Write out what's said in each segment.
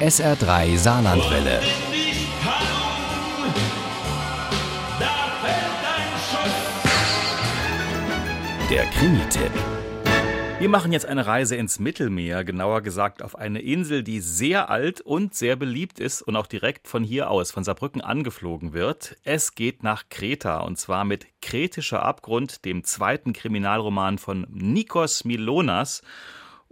SR3 Saarlandwelle. Der Krimi-Tipp. Wir machen jetzt eine Reise ins Mittelmeer, genauer gesagt auf eine Insel, die sehr alt und sehr beliebt ist und auch direkt von hier aus, von Saarbrücken angeflogen wird. Es geht nach Kreta und zwar mit Kretischer Abgrund, dem zweiten Kriminalroman von Nikos Milonas.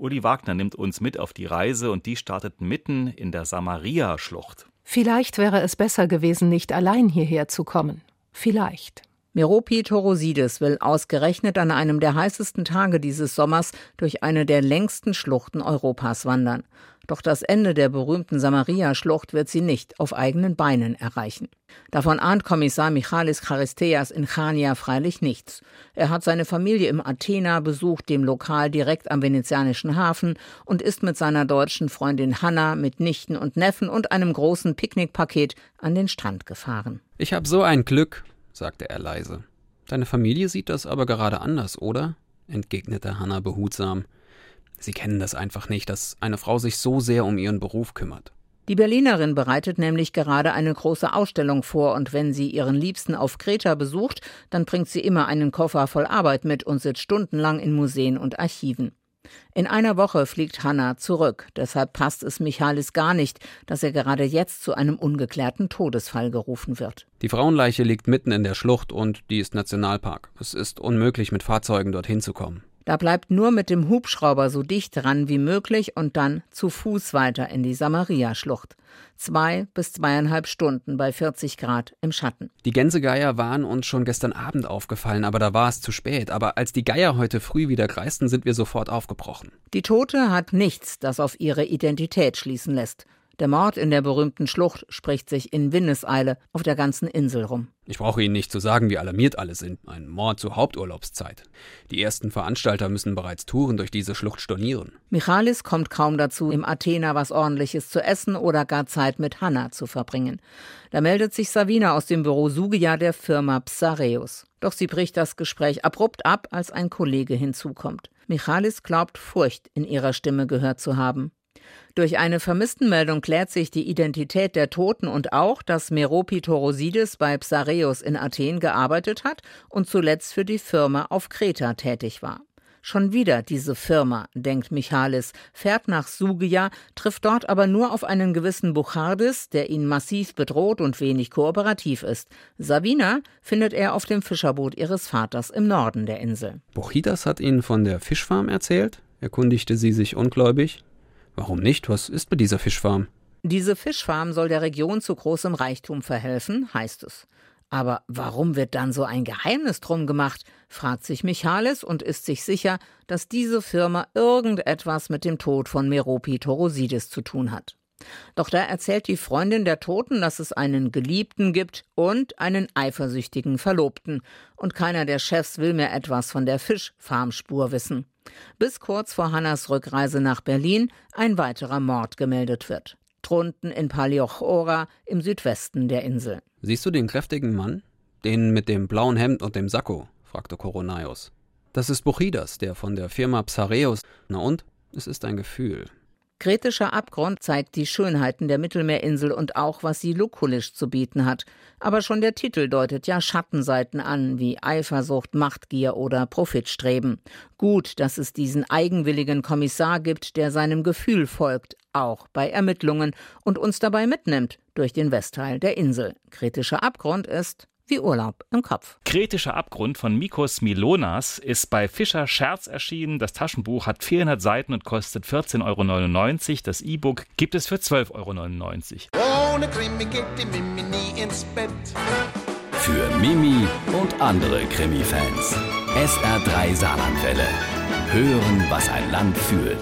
Uli Wagner nimmt uns mit auf die Reise und die startet mitten in der Samaria-Schlucht. Vielleicht wäre es besser gewesen, nicht allein hierher zu kommen. Vielleicht. Meropi Torosides will ausgerechnet an einem der heißesten Tage dieses Sommers durch eine der längsten Schluchten Europas wandern. Doch das Ende der berühmten Samaria-Schlucht wird sie nicht auf eigenen Beinen erreichen. Davon ahnt Kommissar Michalis Charisteas in Chania freilich nichts. Er hat seine Familie im Athena besucht, dem Lokal direkt am venezianischen Hafen, und ist mit seiner deutschen Freundin Hanna, mit Nichten und Neffen und einem großen Picknickpaket an den Strand gefahren. Ich hab so ein Glück, sagte er leise. Deine Familie sieht das aber gerade anders, oder? entgegnete Hannah behutsam. Sie kennen das einfach nicht, dass eine Frau sich so sehr um ihren Beruf kümmert. Die Berlinerin bereitet nämlich gerade eine große Ausstellung vor und wenn sie ihren Liebsten auf Kreta besucht, dann bringt sie immer einen Koffer voll Arbeit mit und sitzt stundenlang in Museen und Archiven. In einer Woche fliegt Hanna zurück. Deshalb passt es Michalis gar nicht, dass er gerade jetzt zu einem ungeklärten Todesfall gerufen wird. Die Frauenleiche liegt mitten in der Schlucht und die ist Nationalpark. Es ist unmöglich, mit Fahrzeugen dorthin zu kommen. Da bleibt nur mit dem Hubschrauber so dicht dran wie möglich und dann zu Fuß weiter in die Samaria-Schlucht. Zwei bis zweieinhalb Stunden bei 40 Grad im Schatten. Die Gänsegeier waren uns schon gestern Abend aufgefallen, aber da war es zu spät. Aber als die Geier heute früh wieder kreisten, sind wir sofort aufgebrochen. Die Tote hat nichts, das auf ihre Identität schließen lässt. Der Mord in der berühmten Schlucht spricht sich in Windeseile auf der ganzen Insel rum. Ich brauche Ihnen nicht zu sagen, wie alarmiert alle sind. Ein Mord zur Haupturlaubszeit. Die ersten Veranstalter müssen bereits Touren durch diese Schlucht stornieren. Michalis kommt kaum dazu, im Athena was ordentliches zu essen oder gar Zeit mit Hanna zu verbringen. Da meldet sich Savina aus dem Büro Sugia der Firma Psareus. Doch sie bricht das Gespräch abrupt ab, als ein Kollege hinzukommt. Michalis glaubt, Furcht in ihrer Stimme gehört zu haben. Durch eine Vermisstenmeldung klärt sich die Identität der Toten und auch, dass Meropi Torosides bei Psareus in Athen gearbeitet hat und zuletzt für die Firma auf Kreta tätig war. Schon wieder diese Firma, denkt Michalis, fährt nach Sugia, trifft dort aber nur auf einen gewissen Buchardis, der ihn massiv bedroht und wenig kooperativ ist. Savina findet er auf dem Fischerboot ihres Vaters im Norden der Insel. Buchidas hat Ihnen von der Fischfarm erzählt? erkundigte sie sich ungläubig. Warum nicht? Was ist mit dieser Fischfarm? Diese Fischfarm soll der Region zu großem Reichtum verhelfen, heißt es. Aber warum wird dann so ein Geheimnis drum gemacht? fragt sich Michalis und ist sich sicher, dass diese Firma irgendetwas mit dem Tod von Meropi Torosides zu tun hat. Doch da erzählt die Freundin der Toten, dass es einen Geliebten gibt und einen eifersüchtigen Verlobten. Und keiner der Chefs will mehr etwas von der Fischfarmspur wissen. Bis kurz vor Hannas Rückreise nach Berlin ein weiterer Mord gemeldet wird. Drunten in Paliochora im Südwesten der Insel. Siehst du den kräftigen Mann? Den mit dem blauen Hemd und dem Sakko? fragte Koronaios. Das ist Buchidas, der von der Firma Psareus. Na und? Es ist ein Gefühl. Kretischer Abgrund zeigt die Schönheiten der Mittelmeerinsel und auch, was sie lukulisch zu bieten hat. Aber schon der Titel deutet ja Schattenseiten an, wie Eifersucht, Machtgier oder Profitstreben. Gut, dass es diesen eigenwilligen Kommissar gibt, der seinem Gefühl folgt, auch bei Ermittlungen und uns dabei mitnimmt durch den Westteil der Insel. Kritischer Abgrund ist wie Urlaub im Kopf. Kritischer Abgrund von Mikos Milonas ist bei Fischer Scherz erschienen. Das Taschenbuch hat 400 Seiten und kostet 14,99 Euro. Das E-Book gibt es für 12,99 Euro. Ohne Krimi geht die Mimi nie ins Bett. Für Mimi und andere Krimi-Fans. SR3 Saarlandwelle. Hören, was ein Land fühlt.